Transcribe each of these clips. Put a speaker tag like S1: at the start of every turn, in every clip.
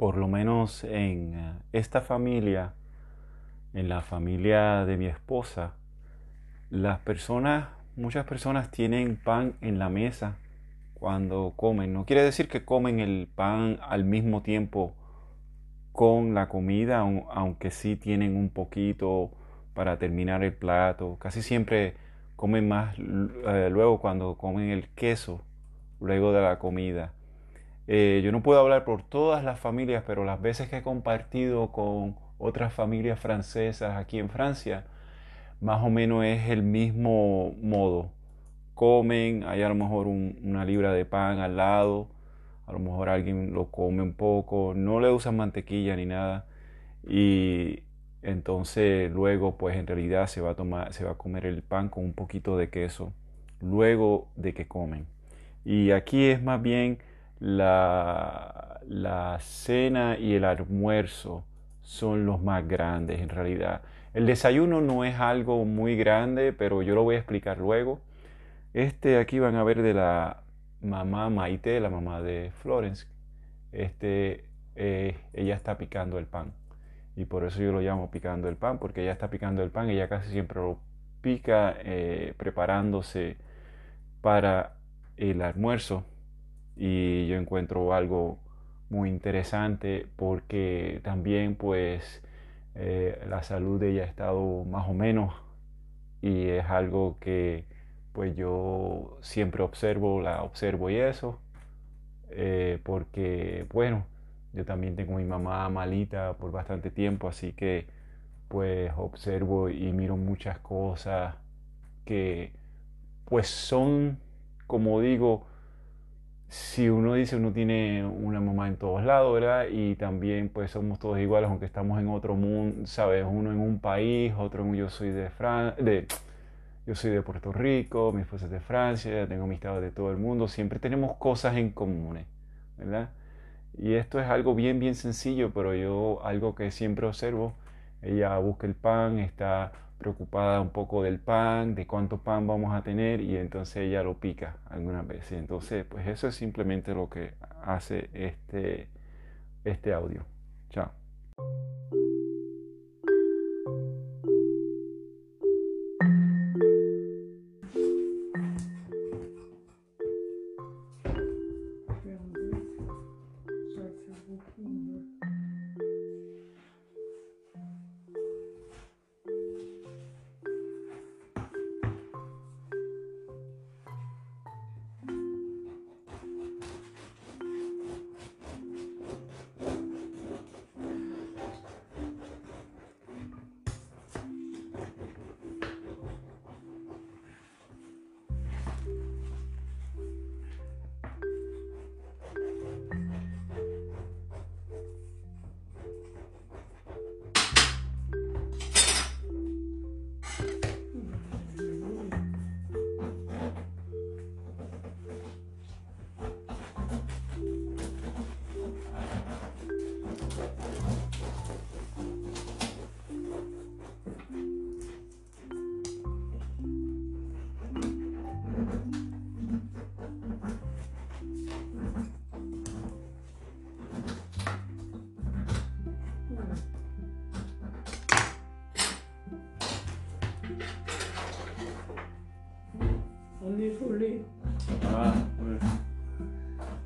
S1: por lo menos en eh, esta familia, en la familia de mi esposa, las personas, muchas personas tienen pan en la mesa cuando comen. No quiere decir que comen el pan al mismo tiempo con la comida, aunque sí tienen un poquito para terminar el plato. Casi siempre comen más eh, luego cuando comen el queso, luego de la comida. Eh, yo no puedo hablar por todas las familias, pero las veces que he compartido con otras familias francesas aquí en Francia, más o menos es el mismo modo. Comen, hay a lo mejor una libra de pan al lado, a lo mejor alguien lo come un poco, no le usan mantequilla ni nada y entonces luego pues en realidad se va a tomar, se va a comer el pan con un poquito de queso luego de que comen. Y aquí es más bien la, la cena y el almuerzo son los más grandes en realidad. El desayuno no es algo muy grande, pero yo lo voy a explicar luego. Este aquí van a ver de la mamá Maite, la mamá de Florence. Este, eh, ella está picando el pan. Y por eso yo lo llamo picando el pan, porque ella está picando el pan, ella casi siempre lo pica eh, preparándose para el almuerzo. Y yo encuentro algo muy interesante porque también pues eh, la salud de ella ha estado más o menos y es algo que pues yo siempre observo, la observo y eso, eh, porque bueno, yo también tengo mi mamá malita por bastante tiempo, así que pues observo y miro muchas cosas que pues son, como digo, si uno dice uno tiene una mamá en todos lados, ¿verdad? Y también pues somos todos iguales, aunque estamos en otro mundo, ¿sabes? Uno en un país, otro en yo soy de Francia, de, yo soy de Puerto Rico, mi esposa es de Francia, tengo amistades de todo el mundo, siempre tenemos cosas en común, ¿verdad? Y esto es algo bien, bien sencillo, pero yo algo que siempre observo, ella busca el pan, está preocupada un poco del pan, de cuánto pan vamos a tener y entonces ella lo pica algunas veces. Entonces, pues eso es simplemente lo que hace este, este audio. Chao. 오늘 볼래. 아
S2: 오늘.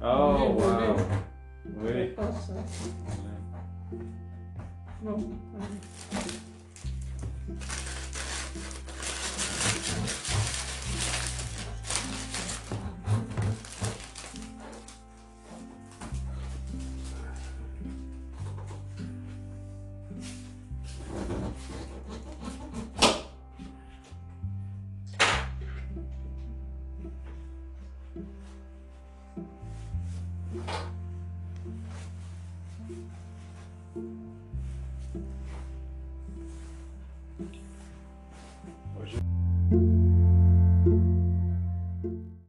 S2: 아우 오늘 와우. 왜? 바꿨어. 그럼.